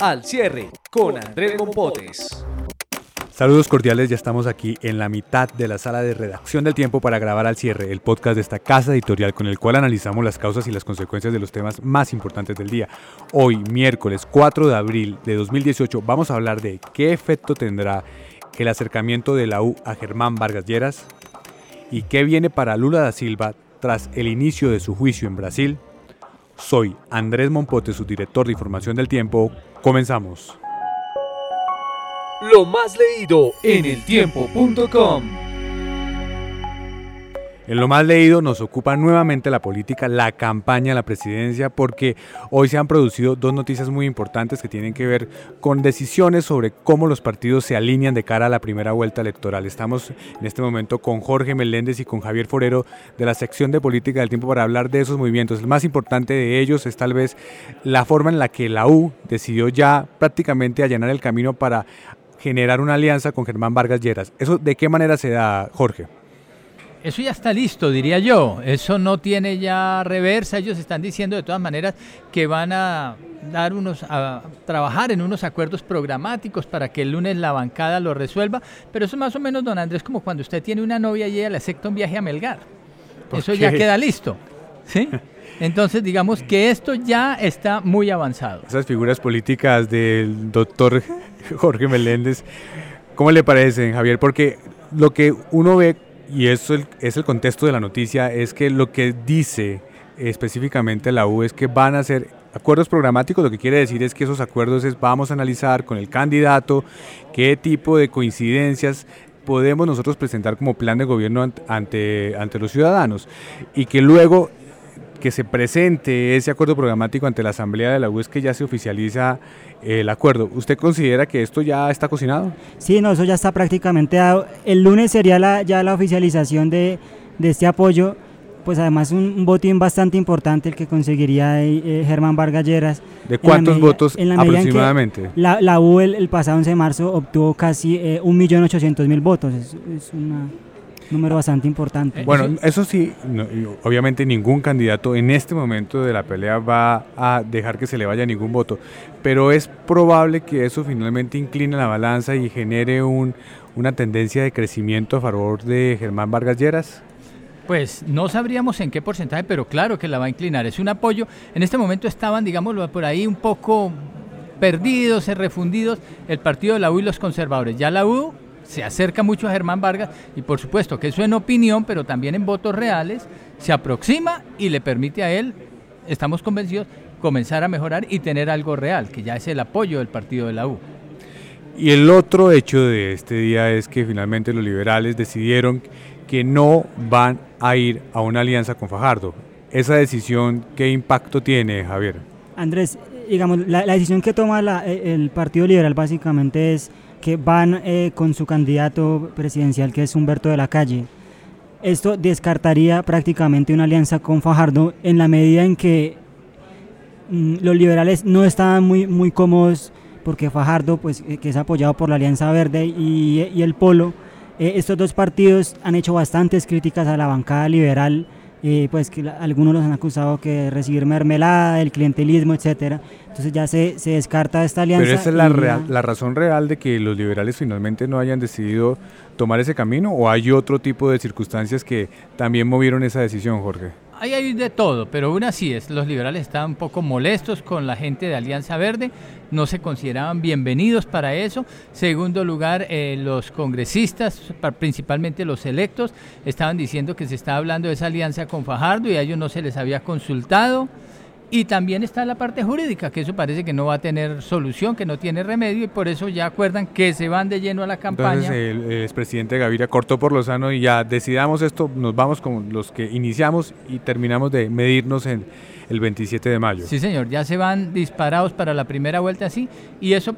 Al cierre con Andrés Mompotes. Saludos cordiales, ya estamos aquí en la mitad de la sala de redacción del tiempo para grabar al cierre el podcast de esta casa editorial con el cual analizamos las causas y las consecuencias de los temas más importantes del día. Hoy, miércoles 4 de abril de 2018, vamos a hablar de qué efecto tendrá el acercamiento de la U a Germán Vargas Lleras y qué viene para Lula da Silva tras el inicio de su juicio en Brasil. Soy Andrés Mompote, su director de información del tiempo. Comenzamos. Lo más leído en eltiempo.com. En lo más leído nos ocupa nuevamente la política, la campaña la presidencia, porque hoy se han producido dos noticias muy importantes que tienen que ver con decisiones sobre cómo los partidos se alinean de cara a la primera vuelta electoral. Estamos en este momento con Jorge Meléndez y con Javier Forero de la sección de política del tiempo para hablar de esos movimientos. El más importante de ellos es tal vez la forma en la que la U decidió ya prácticamente allanar el camino para generar una alianza con Germán Vargas Lleras. ¿Eso de qué manera se da, Jorge? Eso ya está listo, diría yo. Eso no tiene ya reversa. Ellos están diciendo de todas maneras que van a dar unos a trabajar en unos acuerdos programáticos para que el lunes la bancada lo resuelva, pero eso más o menos don Andrés como cuando usted tiene una novia y ella le acepta un viaje a Melgar. Eso ya queda listo. ¿Sí? Entonces, digamos que esto ya está muy avanzado. Esas figuras políticas del doctor Jorge Meléndez, ¿cómo le parecen, Javier? Porque lo que uno ve y eso es el contexto de la noticia, es que lo que dice específicamente la U es que van a ser acuerdos programáticos, lo que quiere decir es que esos acuerdos es vamos a analizar con el candidato qué tipo de coincidencias podemos nosotros presentar como plan de gobierno ante, ante los ciudadanos y que luego que se presente ese acuerdo programático ante la Asamblea de la U es que ya se oficializa el acuerdo. ¿Usted considera que esto ya está cocinado? Sí, no, eso ya está prácticamente dado. El lunes sería la, ya la oficialización de, este apoyo, pues además un, botín bastante importante el que conseguiría eh, Germán Vargas Lleras. ¿De cuántos votos aproximadamente? La, la, U el, pasado 11 de marzo obtuvo casi eh, 1.800.000 votos. Es, es una número bastante importante. Eh, bueno, eso sí, obviamente ningún candidato en este momento de la pelea va a dejar que se le vaya ningún voto, pero es probable que eso finalmente incline la balanza y genere un, una tendencia de crecimiento a favor de Germán Vargas Lleras. Pues no sabríamos en qué porcentaje, pero claro que la va a inclinar. Es un apoyo. En este momento estaban, digámoslo, por ahí un poco perdidos, refundidos el partido de la U y los conservadores. Ya la U se acerca mucho a Germán Vargas y por supuesto que eso en opinión, pero también en votos reales, se aproxima y le permite a él, estamos convencidos, comenzar a mejorar y tener algo real, que ya es el apoyo del partido de la U. Y el otro hecho de este día es que finalmente los liberales decidieron que no van a ir a una alianza con Fajardo. Esa decisión, ¿qué impacto tiene, Javier? Andrés, digamos, la, decisión que toma el Partido Liberal básicamente es que van eh, con su candidato presidencial que es Humberto de la Calle. Esto descartaría prácticamente una alianza con Fajardo en la medida en que mm, los liberales no estaban muy, muy cómodos porque Fajardo, pues, eh, que es apoyado por la Alianza Verde y, el Polo, eh, estos dos partidos han hecho bastantes críticas a la bancada liberal pues que algunos los han acusado que recibir mermelada, el clientelismo, etcétera. Entonces ya se, se descarta esta alianza. Pero esa es la, real, la razón real de que los liberales finalmente no hayan decidido tomar ese camino o hay otro tipo de circunstancias que también movieron esa decisión, Jorge. Ahí hay de todo, pero una sí es, los liberales estaban un poco molestos con la gente de Alianza Verde, no se consideraban bienvenidos para eso. Segundo lugar, eh, los congresistas, principalmente los electos, estaban diciendo que se estaba hablando de esa alianza con Fajardo y a ellos no se les había consultado. Y también está la parte jurídica, que eso parece que no va a tener solución, que no tiene remedio, y por eso ya acuerdan que se van de lleno a la campaña. Entonces el, expresidente Gaviria cortó por lo sano y ya decidamos esto, nos vamos con los que iniciamos y terminamos de medirnos en, el 27 de mayo. Sí, señor, ya se van disparados para la primera vuelta así y eso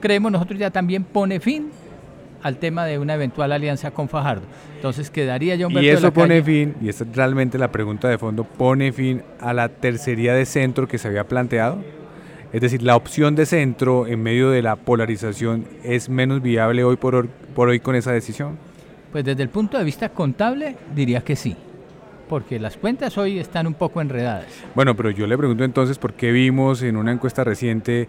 creemos nosotros ya también pone fin al tema de una eventual alianza con Fajardo. Entonces quedaría ya Humberto Y de la eso pone Calle- fin, y esta es realmente la pregunta de fondo, pone fin a la tercería de centro que se había planteado. Es decir, la opción de centro en medio de la polarización es menos viable hoy por, por hoy con esa decisión. Pues desde el punto de vista contable diría que sí, porque las cuentas hoy están un poco enredadas. Bueno, pero yo le pregunto entonces por qué vimos en una encuesta reciente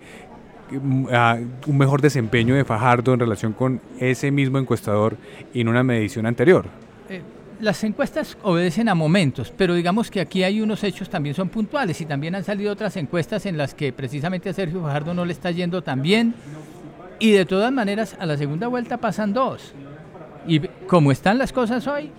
un mejor desempeño de Fajardo en relación con ese mismo encuestador en una medición anterior. Eh, las encuestas obedecen a momentos, pero digamos que aquí hay unos hechos también son puntuales y también han salido otras encuestas en las que precisamente a Sergio Fajardo no le está yendo tan bien y de todas maneras a la segunda vuelta pasan dos. Y como están las cosas hoy,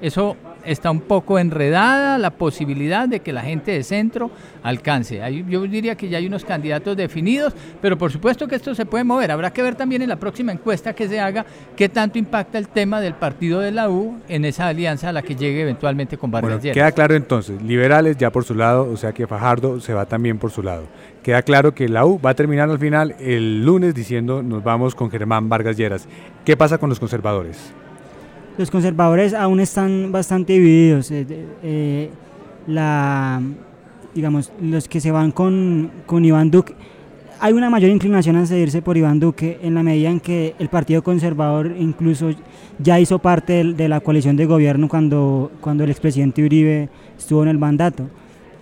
eso está un poco enredada la posibilidad de que la gente de centro alcance. Hay- yo diría que ya hay unos candidatos definidos, pero por supuesto que esto se puede mover. Habrá que ver también en la próxima encuesta que se haga qué tanto impacta el tema del partido de la U en esa alianza a la que llegue eventualmente con Vargas Bueno, Lleras. queda claro entonces, liberales ya por su lado, o sea que Fajardo se va también por su lado. Queda claro que la U va a terminar al final el lunes diciendo nos vamos con Germán Vargas Lleras. ¿Qué pasa con los conservadores? Los conservadores aún están bastante divididos. eh, eh, la, digamos, los que se van con, con Iván Duque, hay una mayor inclinación a seguirse por Iván Duque en la medida en que el Partido Conservador incluso ya hizo parte de, la coalición de gobierno cuando, cuando el expresidente Uribe estuvo en el mandato.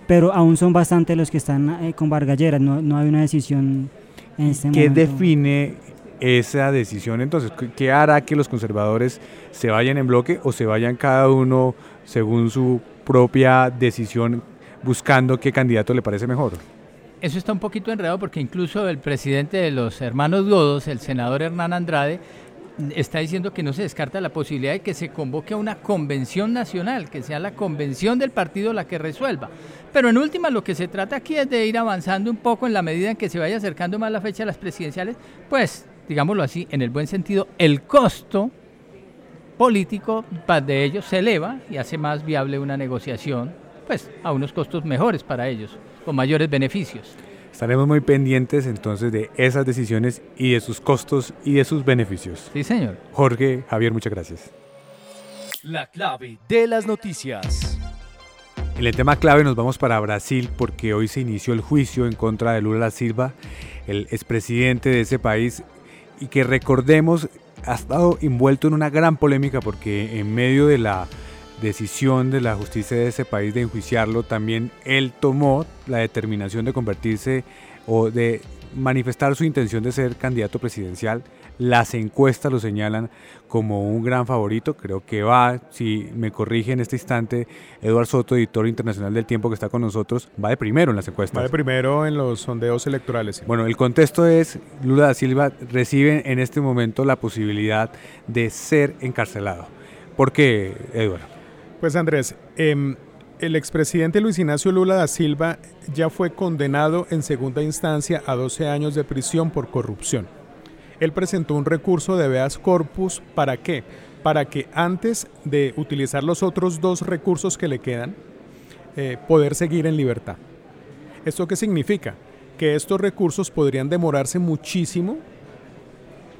Pero aún son bastantes los que están eh, con Vargas Lleras, no, no hay una decisión en este ¿Qué momento. define esa decisión entonces? ¿Qué- ¿Qué hará que los conservadores se vayan en bloque o se vayan cada uno según su propia decisión buscando qué candidato le parece mejor? Eso está un poquito enredado porque incluso el presidente de los hermanos Godos, el senador Hernán Andrade, está diciendo que no se descarta la posibilidad de que se convoque a una convención nacional, que sea la convención del partido la que resuelva. Pero en última lo que se trata aquí es de ir avanzando un poco en la medida en que se vaya acercando más la fecha de las presidenciales, pues, digámoslo así, en el buen sentido, el costo político de ellos se eleva y hace más viable una negociación, pues, a unos costos mejores para ellos, con mayores beneficios. Estaremos muy pendientes entonces de esas decisiones y de sus costos y de sus beneficios. Sí, señor. Jorge, Javier, muchas gracias. La clave de las noticias. En el tema clave nos vamos para Brasil porque hoy se inició el juicio en contra de Lula da Silva, el expresidente de ese país, y que recordemos ha estado envuelto en una gran polémica porque en medio de la decisión de la justicia de ese país de enjuiciarlo, también él tomó la determinación de convertirse o de manifestar su intención de ser candidato presidencial. Las encuestas lo señalan como un gran favorito. Creo que va, si me corrige en este instante, Eduardo Soto, editor internacional del tiempo que está con nosotros, va de primero en las encuestas. Va de primero en los sondeos electorales. sí. Bueno, el contexto es, Lula da Silva recibe en este momento la posibilidad de ser encarcelado. ¿Por qué, Eduardo? Pues Andrés, em, el expresidente Luis Ignacio Lula da Silva ya fue condenado en segunda instancia a 12 años de prisión por corrupción. Él presentó un recurso de habeas corpus para qué? Para que antes de utilizar los otros dos recursos que le quedan, eh, poder seguir en libertad. ¿Esto qué significa? Que estos recursos podrían demorarse muchísimo,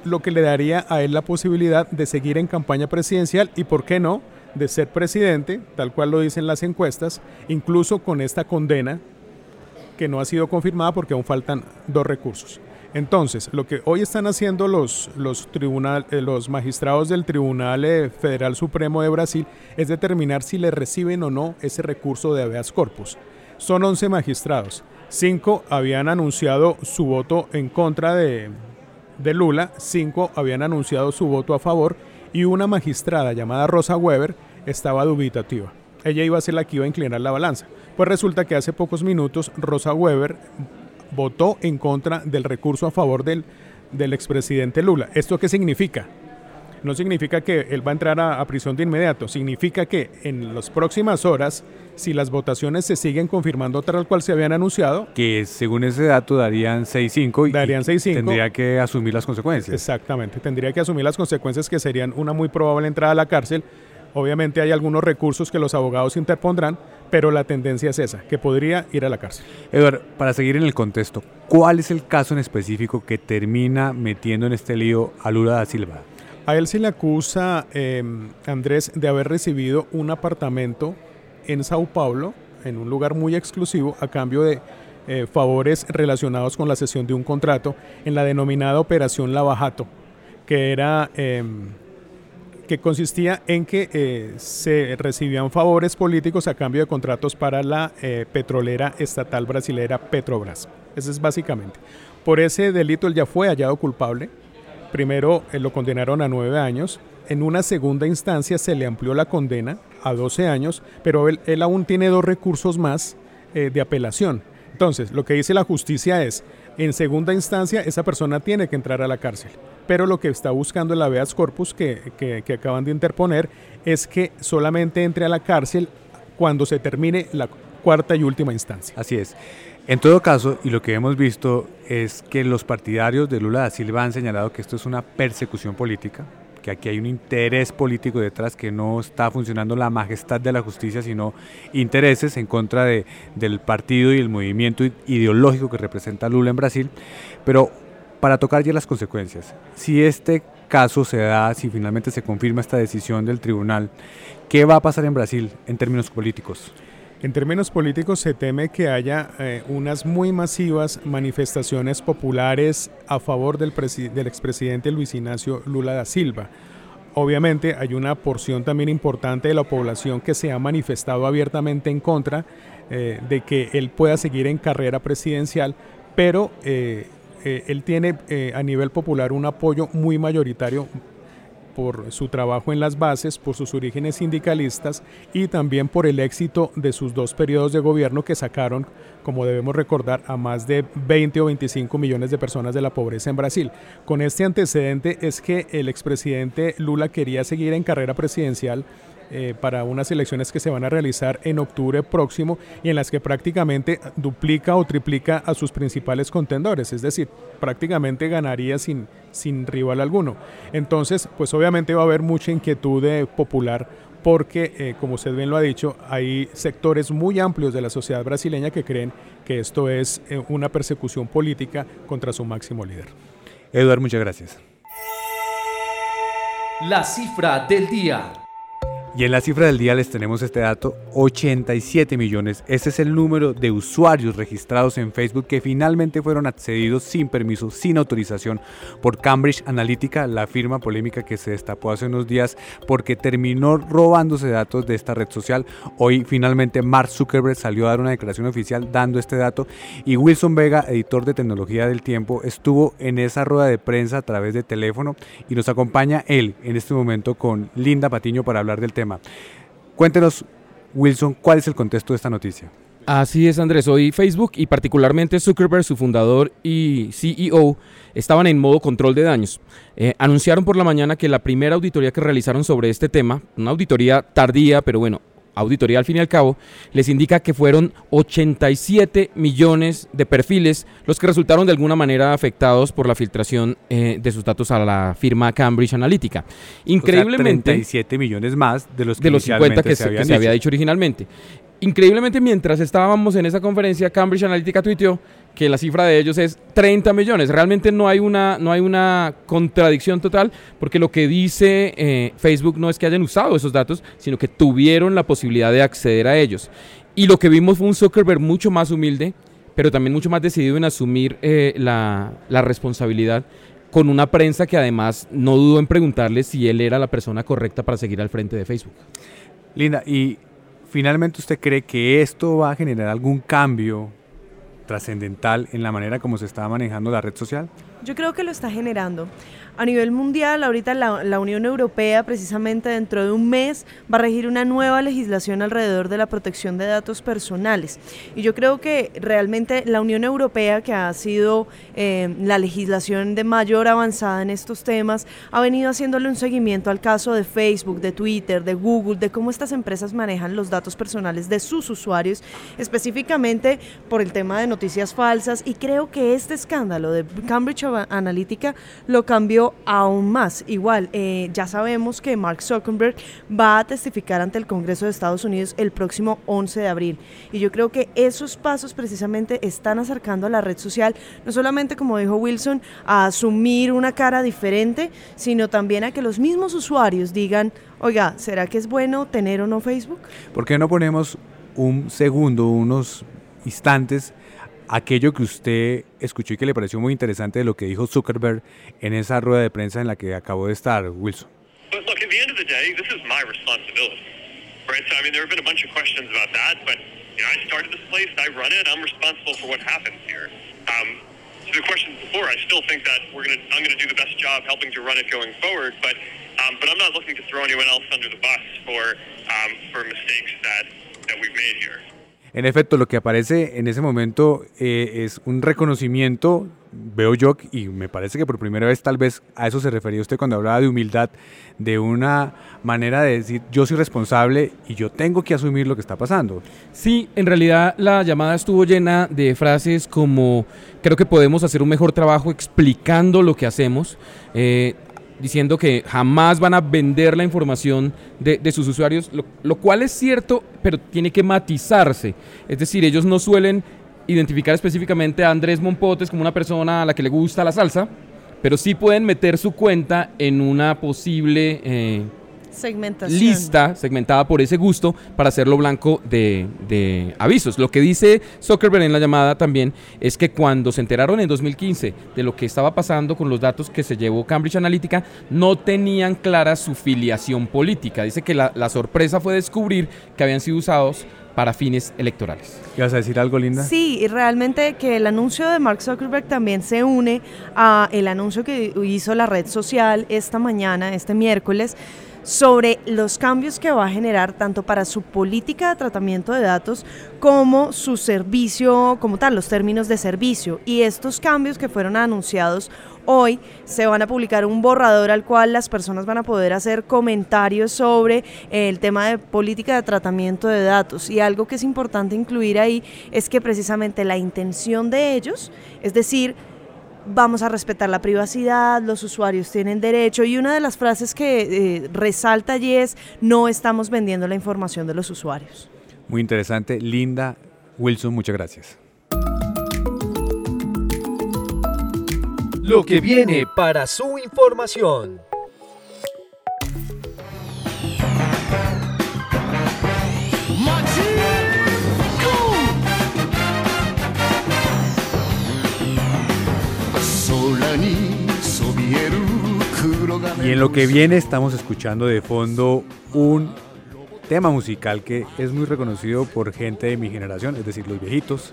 lo que le daría a él la posibilidad de seguir en campaña presidencial y, ¿por qué no?, de ser presidente, tal cual lo dicen las encuestas, incluso con esta condena que no ha sido confirmada porque aún faltan dos recursos. Entonces, lo que hoy están haciendo los, los, eh, magistrados del Tribunal eh, Federal Supremo de Brasil es determinar si le reciben o no ese recurso de habeas corpus. Son 11 magistrados. Cinco habían anunciado su voto en contra de, de Lula, cinco habían anunciado su voto a favor y una magistrada llamada Rosa Weber estaba dubitativa. Ella iba a ser la que iba a inclinar la balanza. Pues resulta que hace pocos minutos Rosa Weber votó en contra del recurso a favor del, del expresidente Lula. ¿Esto qué significa? No significa que él va a entrar a, a prisión de inmediato, significa que en las próximas horas, si las votaciones se siguen confirmando tal cual se habían anunciado, Que según ese dato darían 6-5 y Darían y 6-5. tendría que asumir las consecuencias. Exactamente, tendría que asumir las consecuencias que serían una muy probable entrada a la cárcel Obviamente hay algunos recursos que los abogados interpondrán, pero la tendencia es esa, que podría ir a la cárcel. Eduardo, para seguir en el contexto, ¿cuál es el caso en específico que termina metiendo en este lío a Lula da Silva? A él se le acusa, eh, Andrés, de haber recibido un apartamento en Sao Paulo, en un lugar muy exclusivo, a cambio de eh, favores relacionados con la cesión de un contrato en la denominada Operación Lavajato, que era... Eh, que consistía en que eh, se recibían favores políticos a cambio de contratos para la eh, petrolera estatal brasilera Petrobras. Eso es básicamente. Por ese delito él ya fue hallado culpable. Primero eh, lo condenaron a nueve años. En una segunda instancia se le amplió la condena a 12 años, pero él, aún tiene dos recursos más de apelación. Entonces, lo que dice la justicia es, en segunda instancia, esa persona tiene que entrar a la cárcel. Pero lo que está buscando el habeas corpus que, que, que acaban de interponer es que solamente entre a la cárcel cuando se termine la cuarta y última instancia. Así es. En todo caso, y lo que hemos visto es que los partidarios de Lula da Silva han señalado que esto es una persecución política, que aquí hay un interés político detrás, que no está funcionando la majestad de la justicia, sino intereses en contra de, del partido y el movimiento ideológico que representa Lula en Brasil. Pero para tocar ya las consecuencias, si este caso se da, si finalmente se confirma esta decisión del tribunal, ¿qué va a pasar en Brasil en términos políticos? En términos políticos se teme que haya eh, unas muy masivas manifestaciones populares a favor del, del expresidente Luis Ignacio Lula da Silva. Obviamente hay una porción también importante de la población que se ha manifestado abiertamente en contra eh, de que él pueda seguir en carrera presidencial, pero eh, él tiene a nivel popular un apoyo muy mayoritario por su trabajo en las bases, por sus orígenes sindicalistas y también por el éxito de sus dos periodos de gobierno que sacaron, como debemos recordar, a más de 20 o 25 millones de personas de la pobreza en Brasil. Con este antecedente es que el expresidente Lula quería seguir en carrera presidencial eh, para unas elecciones que se van a realizar en octubre próximo y en las que prácticamente duplica o triplica a sus principales contendores, es decir, prácticamente ganaría sin, sin rival alguno. Entonces, pues obviamente va a haber mucha inquietud de popular porque, eh, como usted bien lo ha dicho, hay sectores muy amplios de la sociedad brasileña que creen que esto es eh, una persecución política contra su máximo líder. Eduard, muchas gracias. La cifra del día. Y en la cifra del día les tenemos este dato, 87 millones. Este es el número de usuarios registrados en Facebook que finalmente fueron accedidos sin permiso, sin autorización por Cambridge Analytica, la firma polémica que se destapó hace unos días porque terminó robándose datos de esta red social. Hoy finalmente Mark Zuckerberg salió a dar una declaración oficial dando este dato y Wilson Vega, editor de tecnología del tiempo, estuvo en esa rueda de prensa a través de teléfono y nos acompaña él en este momento con Linda Patiño para hablar del tema. Cuéntenos, Wilson, ¿cuál es el contexto de esta noticia? Así es, Andrés. Hoy Facebook y particularmente Zuckerberg, su fundador y CEO, estaban en modo control de daños. Eh, anunciaron por la mañana que la primera auditoría que realizaron sobre este tema, una auditoría tardía, pero bueno, auditoría al fin y al cabo, les indica que fueron 87 millones de perfiles los que resultaron de alguna manera afectados por la filtración eh, de sus datos a la firma Cambridge Analytica. Increíblemente... O sea, 37 millones más de los, que de los 50 que, se, se, que se había dicho originalmente. Increíblemente, mientras estábamos en esa conferencia, Cambridge Analytica tuiteó que la cifra de ellos es 30 millones. Realmente no hay una, no hay una contradicción total, porque lo que dice eh, Facebook no es que hayan usado esos datos, sino que tuvieron la posibilidad de acceder a ellos. Y lo que vimos fue un Zuckerberg mucho más humilde, pero también mucho más decidido en asumir eh, la, la responsabilidad con una prensa que además no dudó en preguntarle si él era la persona correcta para seguir al frente de Facebook. Linda, y finalmente usted cree que esto va a generar algún cambio trascendental en la manera como se está manejando la red social? Yo creo que lo está generando. A nivel mundial, ahorita la, la, Unión Europea, precisamente dentro de un mes, va a regir una nueva legislación alrededor de la protección de datos personales. Y yo creo que realmente la Unión Europea, que ha sido eh, la legislación de mayor avanzada en estos temas, ha venido haciéndole un seguimiento al caso de Facebook, de Twitter, de Google, de cómo estas empresas manejan los datos personales de sus usuarios, específicamente por el tema de noticias falsas. Y creo que este escándalo de Cambridge Analytica lo cambió aún más. Igual, eh, ya sabemos que Mark Zuckerberg va a testificar ante el Congreso de Estados Unidos el próximo 11 de abril. Y yo creo que esos pasos precisamente están acercando a la red social, no solamente, como dijo Wilson, a asumir una cara diferente, sino también a que los mismos usuarios digan, oiga, ¿será que es bueno tener o no Facebook? ¿Por qué no ponemos un segundo, unos instantes, aquello que usted escuchó y que le pareció muy interesante de lo que dijo Zuckerberg en esa rueda de prensa en la que acabó de estar, Wilson? A you know, the questions before, I still think that we're gonna, I'm to do the best job helping to run it going forward, but um, but I'm not looking to throw anyone else under the bus for um, for mistakes that that we've made here. En efecto, lo que aparece en ese momento eh, es un reconocimiento, veo yo, y me parece que por primera vez tal vez a eso se refería usted cuando hablaba de humildad, de una manera de decir yo soy responsable y yo tengo que asumir lo que está pasando. Sí, en realidad la llamada estuvo llena de frases como creo que podemos hacer un mejor trabajo explicando lo que hacemos. Eh, diciendo que jamás van a vender la información de, de sus usuarios, lo, lo, cual es cierto, pero tiene que matizarse. Es decir, ellos no suelen identificar específicamente a Andrés Mompotes como una persona a la que le gusta la salsa, pero sí pueden meter su cuenta en una posible... Eh, Segmentación. lista segmentada por ese gusto para hacerlo blanco de, de, avisos. Lo que dice Zuckerberg en la llamada también es que cuando se enteraron en 2015 de lo que estaba pasando con los datos que se llevó Cambridge Analytica, no tenían clara su filiación política. Dice que la, la sorpresa fue descubrir que habían sido usados para fines electorales. ¿Ibas a decir algo, Linda? Sí, y realmente que el anuncio de Mark Zuckerberg también se une a el anuncio que hizo la red social esta mañana, este miércoles, sobre los cambios que va a generar tanto para su política de tratamiento de datos como su servicio, como tal, los términos de servicio. Y estos cambios que fueron anunciados hoy se van a publicar un borrador al cual las personas van a poder hacer comentarios sobre el tema de política de tratamiento de datos. Y algo que es importante incluir ahí es que precisamente la intención de ellos, es decir, vamos a respetar la privacidad, los usuarios tienen derecho y una de las frases que eh, resalta allí es no estamos vendiendo la información de los usuarios. Muy interesante, Linda Wilson, muchas gracias. Lo que viene para su información. Y en lo que viene estamos escuchando de fondo un tema musical que es muy reconocido por gente de mi generación, es decir, los viejitos.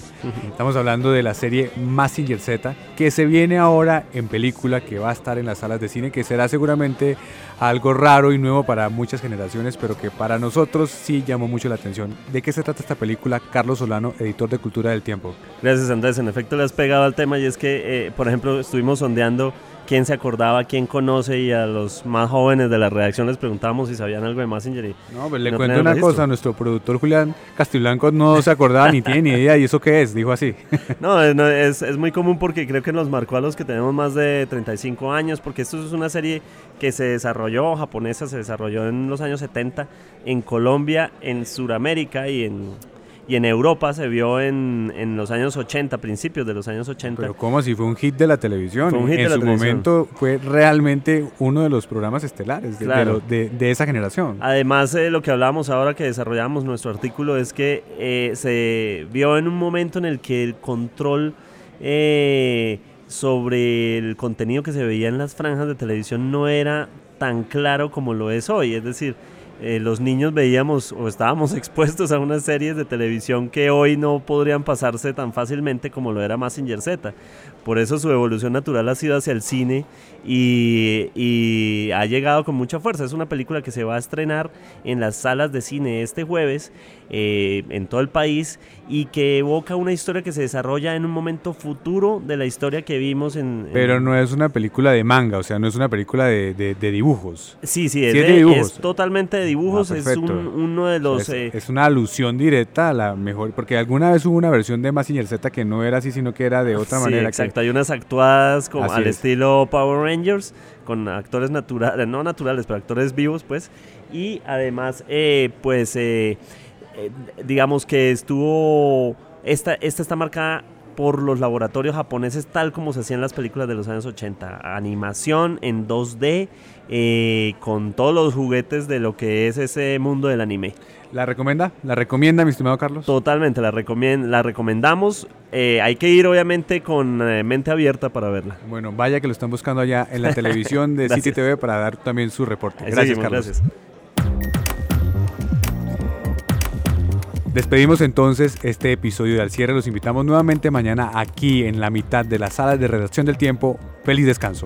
Estamos hablando de la serie Massinger Z, que se viene ahora en película, que va a estar en las salas de cine, que será seguramente algo raro y nuevo para muchas generaciones, pero que para nosotros sí llamó mucho la atención. ¿De qué se trata esta película? Carlos Solano, editor de Cultura del Tiempo. Gracias Andrés, en efecto le has pegado al tema y es que, eh, por ejemplo, estuvimos sondeando quién se acordaba, quién conoce y a los más jóvenes de la redacción les preguntábamos si sabían algo de Messenger. Y no, pues le no cuento una cosa, nuestro productor Julián Castiblanco no se acordaba ni tiene ni idea y eso qué es, dijo así. no, no es, es, muy común porque creo que nos marcó a los que tenemos más de 35 años, porque esto es una serie que se desarrolló, japonesa, se desarrolló en los años 70 en Colombia, en Sudamérica y en y en Europa se vio en, en, los años 80, principios de los años 80. Pero como si fue un hit de la televisión. En su televisión. momento fue realmente uno de los programas estelares de, Claro. de, lo- de- de esa generación. Además, eh, lo que hablábamos ahora que desarrollamos nuestro artículo es que eh, se vio en un momento en el que el control eh, sobre el contenido que se veía en las franjas de televisión no era tan claro como lo es hoy. Es decir, eh, los niños veíamos o estábamos expuestos a unas series de televisión que hoy no podrían pasarse tan fácilmente como lo era Massinger Z. Por eso su evolución natural ha sido hacia el cine y, y ha llegado con mucha fuerza. Es una película que se va a estrenar en las salas de cine este jueves eh, en todo el país y que evoca una historia que se desarrolla en un momento futuro de la historia que vimos en... en- Pero no es una película de manga, o sea, no es una película de, de- de dibujos. Sí, sí, es, Sí de- de dibujos. es totalmente de dibujos, Ah, es un- uno de los... es, eh, es una alusión directa a la mejor, porque alguna vez hubo una versión de Mazinger Z que no era así, sino que era de otra sí, manera. que- exacto, hay unas actuadas como Así al es. estilo Power Rangers, con actores naturales, no naturales, pero actores vivos, pues, y además, eh, pues, eh, eh, digamos que estuvo, esta, esta está marcada por los laboratorios japoneses tal como se hacían las películas de los años 80, animación en 2D, eh, con todos los juguetes de lo que es ese mundo del anime. ¿La recomienda? ¿La recomienda, mi estimado Carlos? Totalmente, la, recomien- la recomendamos. Eh, hay que ir obviamente con eh, mente abierta para verla. Bueno, vaya que lo están buscando allá en la televisión de. City TV para dar también su reporte. Gracias, Carlos. gracias. Despedimos entonces este episodio de Al Cierre. Los invitamos nuevamente mañana aquí en la mitad de la sala de redacción del tiempo. Feliz descanso.